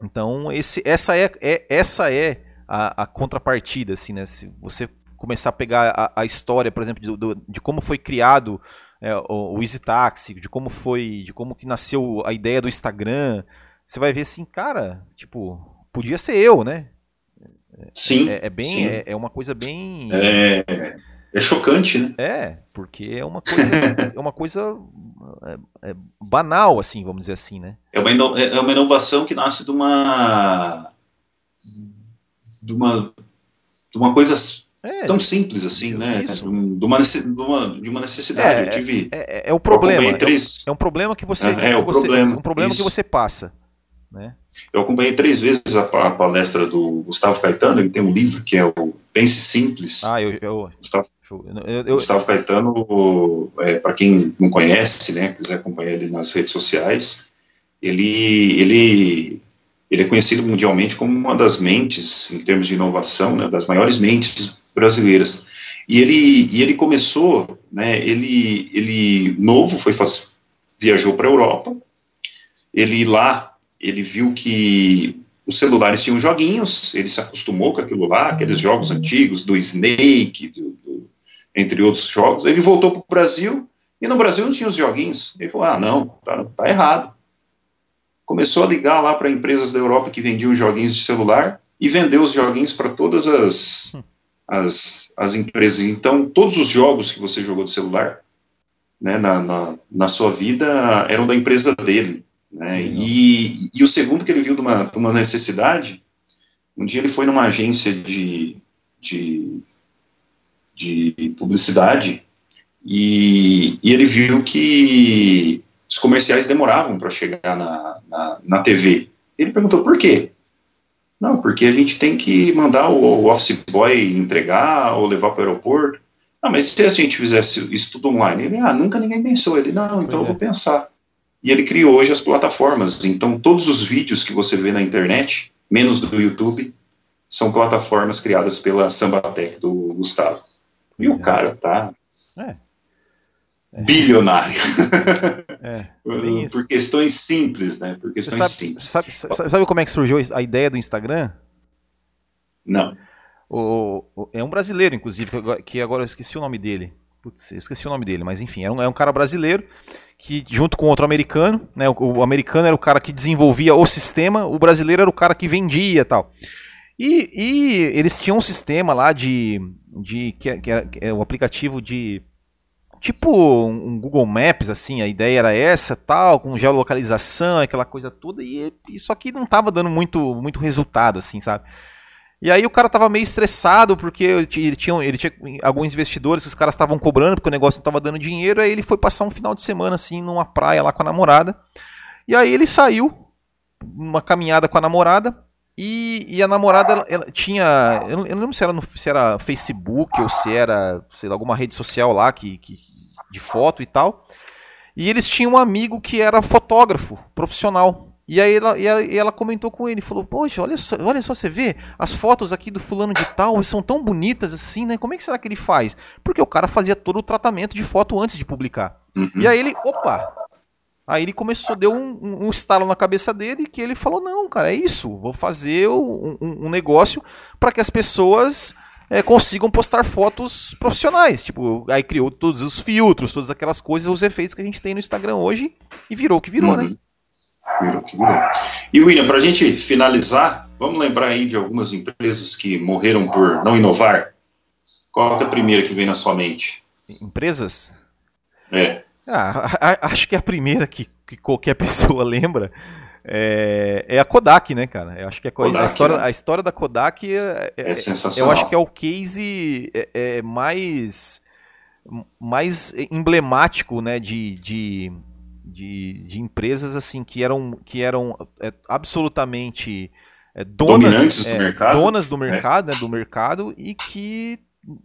Speaker 2: então esse, essa é, é essa é a, a contrapartida, assim, né? Se você começar a pegar a, a história, por exemplo, de, de como foi criado é, o, o Easy Taxi, de como foi, de como que nasceu a ideia do Instagram, você vai ver assim, cara, tipo, podia ser eu, né?
Speaker 1: Sim.
Speaker 2: É, é bem,
Speaker 1: sim.
Speaker 2: É, é, uma coisa bem.
Speaker 1: É, é chocante, né?
Speaker 2: É, porque é uma coisa, é uma coisa é, é banal, assim, vamos dizer assim, né?
Speaker 1: É uma, é uma inovação que nasce de uma de uma de uma coisa é, tão simples assim, né? De uma, de, uma, de uma necessidade. É, eu tive.
Speaker 2: É, é, é o problema. Três... É, um, problema que você.
Speaker 1: É,
Speaker 2: é
Speaker 1: o
Speaker 2: você,
Speaker 1: problema.
Speaker 2: Um problema Isso. que você passa. Né?
Speaker 1: Eu acompanhei três vezes a, a, palestra do Gustavo Caetano, ele tem um livro que é o Pense Simples.
Speaker 2: Ah, eu. eu
Speaker 1: Gustavo, eu, eu, Gustavo Caetano, é, para quem não conhece, né, quiser acompanhar ele nas redes sociais, ele, ele ele é conhecido mundialmente como uma das mentes, em termos de inovação, né, das maiores mentes brasileiras. E ele, e ele começou, né, ele, ele novo, foi viajou para a Europa, ele lá, ele viu que os celulares tinham joguinhos, ele se acostumou com aquilo lá, aqueles jogos antigos, do Snake, do, do, entre outros jogos, ele voltou para o Brasil, e no Brasil não tinha os joguinhos, ele falou, ah, não, tá, tá errado, começou a ligar lá para empresas da Europa que vendiam joguinhos de celular e vendeu os joguinhos para todas as, as, as empresas. Então, todos os jogos que você jogou de celular né, na, na, na sua vida eram da empresa dele. Né? E, e o segundo que ele viu de uma, de uma necessidade, um dia ele foi numa agência de, de, de publicidade e, e ele viu que os comerciais demoravam para chegar na, na, na, TV. Ele perguntou por quê? Não, porque a gente tem que mandar o, office boy entregar ou levar para o aeroporto. Ah, mas se a gente fizesse isso tudo online? Ele, ah, nunca ninguém pensou. Ele, não, então é. eu vou pensar. E ele criou hoje as plataformas. Então, todos os vídeos que você vê na internet, menos do YouTube, são plataformas criadas pela Sambatec do Gustavo. E o cara tá é. É. bilionário. É, por questões simples, né? Por questões
Speaker 2: sabe,
Speaker 1: simples.
Speaker 2: Sabe, sabe, sabe, como é que surgiu a ideia do Instagram?
Speaker 1: Não.
Speaker 2: O, o, é um brasileiro, inclusive, que agora eu esqueci o nome dele. Putz, eu esqueci o nome dele, mas enfim, é um, é um cara brasileiro que, junto com outro americano, né? O, o, americano era o cara que desenvolvia o sistema, o brasileiro era o cara que vendia e tal. E, e eles tinham um sistema lá de. de que, que, era, que é o aplicativo de tipo um Google Maps, assim, a ideia era essa, tal, com geolocalização, aquela coisa toda, e, só que não tava dando muito, muito resultado, assim, sabe? E aí o cara tava meio estressado, porque ele tinha, ele tinha alguns investidores que os caras estavam cobrando, porque o negócio não tava dando dinheiro, aí ele foi passar um final de semana, assim, numa praia lá com a namorada, e aí ele saiu, uma caminhada com a namorada, e, e, a namorada ela, ela tinha. Eu não, eu não, lembro se era, no, se era Facebook ou se era, sei lá, alguma rede social lá que, que, de foto e tal. E eles tinham um amigo que era fotógrafo profissional. E aí ela, e ela, e ela comentou com ele, falou, poxa, olha só, olha só, você vê, as fotos aqui do fulano de tal são tão bonitas assim, né? Como é que será que ele faz? Porque o cara fazia todo o tratamento de foto antes de publicar. Uhum. E aí ele, opa, Aí ele começou, deu um, um, um, estalo na cabeça dele que ele falou: não, cara, é isso. Vou fazer um, um negócio para que as pessoas é, consigam postar fotos profissionais. Tipo, aí criou todos os filtros, todas aquelas coisas, os efeitos que a gente tem no Instagram hoje e virou o que virou, né? uhum. né?
Speaker 1: Virou que virou. E William, para a gente finalizar, vamos lembrar aí de algumas empresas que morreram por não inovar. Qual é a primeira que vem na sua mente?
Speaker 2: Empresas?
Speaker 1: É.
Speaker 2: Ah, acho que é a primeira que, que qualquer pessoa lembra é, é, a Kodak, né, cara? Eu acho que a, Kodak, a, história, né? a história da Kodak é, é, é, sensacional. Eu acho que é o case é, é mais, mais emblemático, né, de, de, de, de, empresas assim que eram, que eram é, absolutamente donas, do mercado, donas do mercado, né, do mercado e que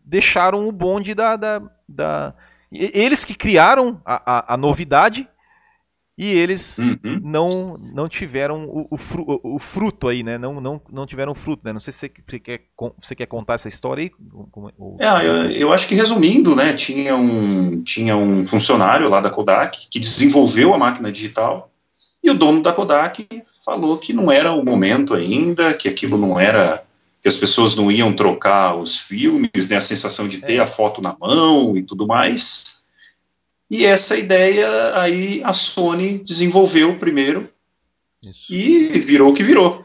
Speaker 2: deixaram o bonde da, da, da eles que criaram a, a, a novidade e eles uhum. não não tiveram o, o, fru, o, fruto aí, né? Não, não, não tiveram fruto, né? Não sei se você quer, você quer contar essa história aí.
Speaker 1: É, eu, eu acho que resumindo, né? Tinha um, tinha um funcionário lá da Kodak que desenvolveu a máquina digital e o dono da Kodak falou que não era o momento ainda, que aquilo não era que as pessoas não iam trocar os filmes, né, a sensação de ter é. a foto na mão e tudo mais. E essa ideia aí a Sony desenvolveu primeiro isso. E virou o que virou.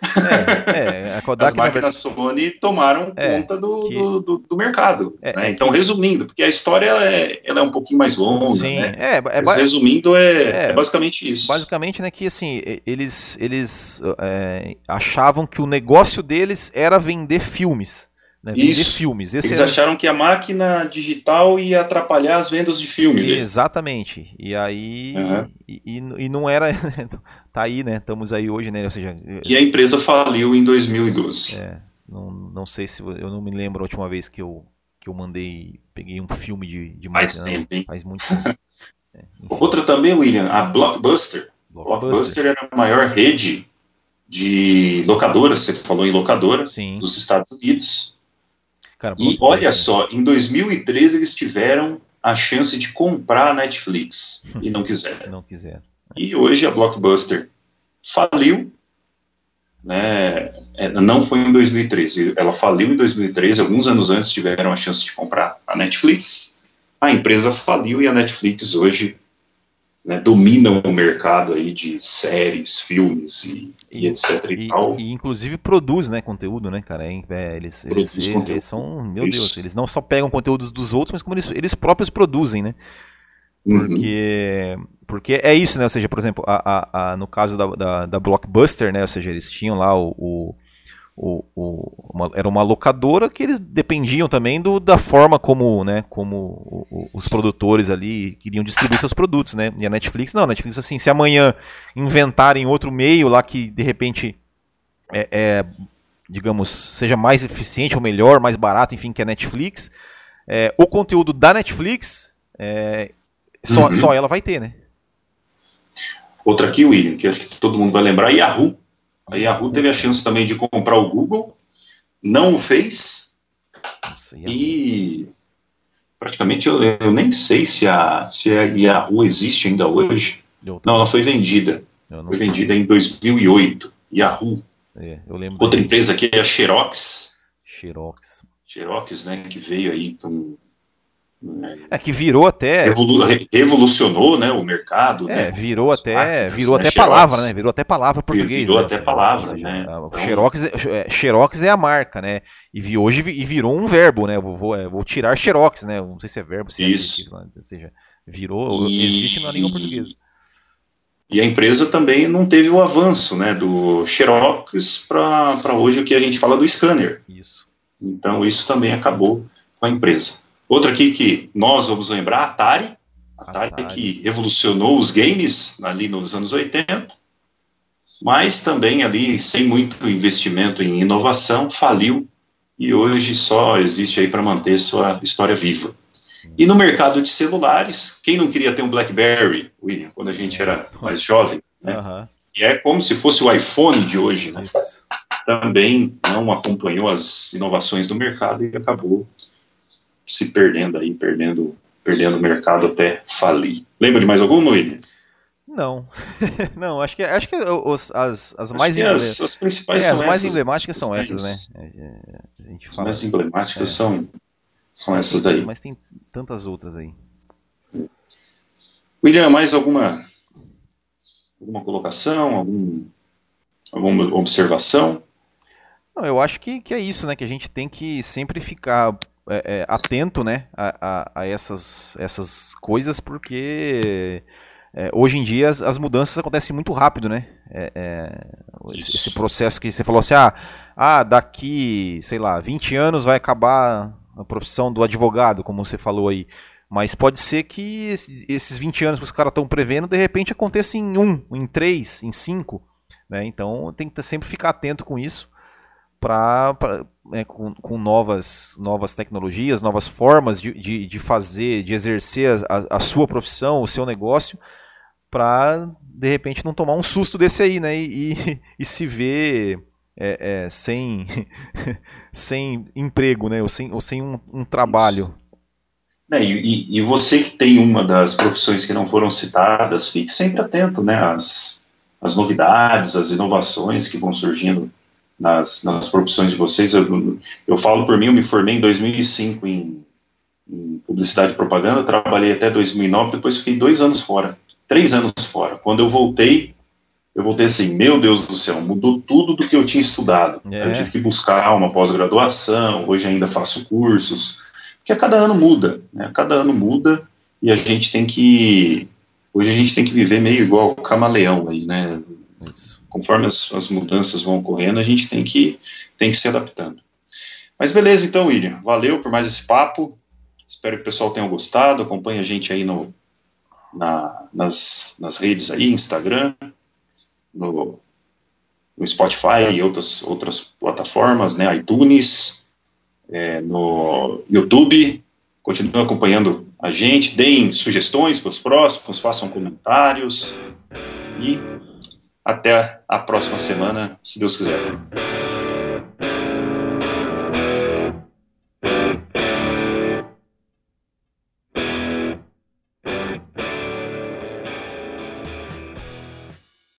Speaker 1: É, é, Kodak, As máquinas verdade... Sony tomaram é, conta do, que... do, do, do, mercado. É, né? Então, que... resumindo, porque a história ela é, ela é um pouquinho mais longa. Sim, né? é, é Mas, resumindo, é, é, basicamente isso.
Speaker 2: Basicamente, né, que assim, eles, eles achavam que o negócio deles era vender filmes né? Vender filmes.
Speaker 1: Esse Eles era... acharam que a máquina digital ia atrapalhar as vendas de filme. Né?
Speaker 2: Exatamente. E aí. Uhum. E, e, e, não era. tá aí, né? Estamos aí hoje, né? Ou seja.
Speaker 1: E a empresa faliu em 2012.
Speaker 2: É. Não, não sei se. Eu não me lembro a última vez que eu, que eu mandei. Peguei um filme de, de
Speaker 1: Faz máquina. tempo, hein?
Speaker 2: Faz muito tempo.
Speaker 1: é, Outra também, William, a Blockbuster. Blockbuster. Blockbuster era a maior rede de locadoras, você falou em locadora,
Speaker 2: Sim.
Speaker 1: dos Estados Unidos.
Speaker 2: Cara,
Speaker 1: E olha só, em 2013 eles tiveram a chance de comprar a Netflix e não quiseram.
Speaker 2: Não quiser.
Speaker 1: E hoje a Blockbuster faliu, né? É, Não foi em 2013, ela faliu em 2013. Alguns anos antes tiveram a chance de comprar a Netflix. A empresa faliu e a Netflix hoje né, domina o mercado aí de séries, filmes e, e etc. E,
Speaker 2: E,
Speaker 1: tal.
Speaker 2: e, inclusive produz, né, conteúdo, né, cara? É, é, eles, eles, eles- eles são, meu
Speaker 1: Isso.
Speaker 2: Deus, eles não só pegam conteúdos dos outros, mas como eles, eles próprios produzem, né?
Speaker 1: Uhum.
Speaker 2: Porque, porque é isso, né? Ou seja, por exemplo, a, a- a- no caso da, da, da Blockbuster, né? Ou seja, eles tinham lá o. o, o- o- uma- era uma locadora que eles dependiam também do, da forma como, né, como o- os produtores ali queriam distribuir seus produtos, né? E a Netflix, não, a Netflix, assim, se amanhã inventarem outro meio lá que de repente é, é, digamos, seja mais eficiente ou melhor, mais barato, enfim, que a Netflix, é, o conteúdo da Netflix é, só,
Speaker 1: Uhum.
Speaker 2: só ela vai ter, né?
Speaker 1: Outra aqui, William, que acho que todo mundo vai lembrar, Yahoo. A Yahoo teve a chance também de comprar o Google, não o fez,
Speaker 2: Nossa, e
Speaker 1: praticamente eu, eu nem sei se a, se a Yahoo existe ainda hoje. Não, ela foi vendida. Foi
Speaker 2: sei.
Speaker 1: vendida em 2008. Yahoo.
Speaker 2: É, eu lembro
Speaker 1: Outra empresa aqui é a Xerox.
Speaker 2: Xerox.
Speaker 1: Xerox, né, que veio aí com...
Speaker 2: É que virou até.
Speaker 1: revolu- re- revolucionou, né, o mercado,
Speaker 2: É,
Speaker 1: né,
Speaker 2: virou até,
Speaker 1: máquinas,
Speaker 2: virou
Speaker 1: né,
Speaker 2: até
Speaker 1: Xerox.
Speaker 2: palavra, né? Virou até palavra português.
Speaker 1: Virou
Speaker 2: né?
Speaker 1: até palavra,
Speaker 2: seja,
Speaker 1: né? Então-
Speaker 2: Xerox, é, é, Xerox é a marca, né? E vi, hoje e virou um verbo, né? Vou, vou, é, vou tirar Xerox, né? Não sei se é verbo, se é
Speaker 1: Isso.
Speaker 2: né? ou seja, virou,
Speaker 1: E-
Speaker 2: existe na língua portuguesa.
Speaker 1: E a empresa também não teve o avanço né, do Xerox para hoje o que a gente fala do scanner.
Speaker 2: Isso.
Speaker 1: Então isso também acabou com a empresa. Outra aqui que nós vamos lembrar, a Atari. Atari,
Speaker 2: Atari.
Speaker 1: que revolucionou os games ali nos anos 80, mas também ali sem muito investimento em inovação, faliu e hoje só existe aí para manter sua história viva. E no mercado de celulares, quem não queria ter um BlackBerry, William, quando a gente era mais jovem, né?
Speaker 2: Aham,
Speaker 1: que é como se fosse o iPhone de hoje, né?
Speaker 2: isso.
Speaker 1: também não acompanhou as inovações do mercado e acabou se perdendo aí, perdendo, perdendo o mercado até falir. Lembra de mais alguma, William?
Speaker 2: Não. não, acho que, acho que os- as, as
Speaker 1: Acho
Speaker 2: mais,
Speaker 1: que as, as principais
Speaker 2: é,
Speaker 1: são
Speaker 2: as mais
Speaker 1: essas.
Speaker 2: emblemáticas são
Speaker 1: As
Speaker 2: essas, né? É, é, a gente
Speaker 1: As
Speaker 2: fala.
Speaker 1: mais emblemáticas
Speaker 2: É.
Speaker 1: são, são essas daí.
Speaker 2: Mas tem tantas outras aí.
Speaker 1: William, mais alguma, alguma colocação, algum, alguma observação?
Speaker 2: Não, eu acho que, que é isso, né? Que a gente tem que sempre ficar é, é, atento, né? A, a- a essas, essas coisas, porque é, hoje em dia as, as mudanças acontecem muito rápido, né? É, é, esse, processo que você falou assim, ah, ah, daqui, sei lá, 20 anos vai acabar a profissão do advogado, como você falou aí. Mas pode ser que esse- esses 20 anos que os caras estão prevendo, de repente aconteça em um, em três, em cinco. Né? Então tem que sempre ficar atento com isso pra, pra- né, com, com novas, novas tecnologias, novas formas de, de, de fazer, de exercer a, a sua profissão, o seu negócio, para de repente não tomar um susto desse aí, né? E, e, e se ver é, é, sem, sem emprego, né? Ou sem, ou sem um, um trabalho.
Speaker 1: É, e, e- você que tem uma das profissões que não foram citadas, fique sempre atento, né, às, às novidades, às inovações que vão surgindo nas, nas profissões de vocês. Eu, eu falo por mim, eu me formei em 2005 em, em publicidade e propaganda, trabalhei até 2009, depois fiquei dois anos fora, três anos fora. Quando eu voltei, eu voltei assim, meu Deus do céu, mudou tudo do que eu tinha estudado.
Speaker 2: É.
Speaker 1: Eu tive que buscar uma pós-graduação, hoje ainda faço cursos, porque a cada ano muda, né? A cada ano muda e a gente tem que hoje a gente tem que viver meio igual camaleão aí, né? Conforme as, as mudanças vão ocorrendo, a gente tem que tem que se adaptando. Mas beleza, então, William, valeu por mais esse papo. Espero que o pessoal tenha gostado. Acompanhe a gente aí no, na, nas, nas redes aí, Instagram, no, no Spotify e outras, outras plataformas, né? iTunes, é, no YouTube. Continue acompanhando a gente, deem sugestões para os próximos, façam comentários e Até a próxima semana, se Deus quiser.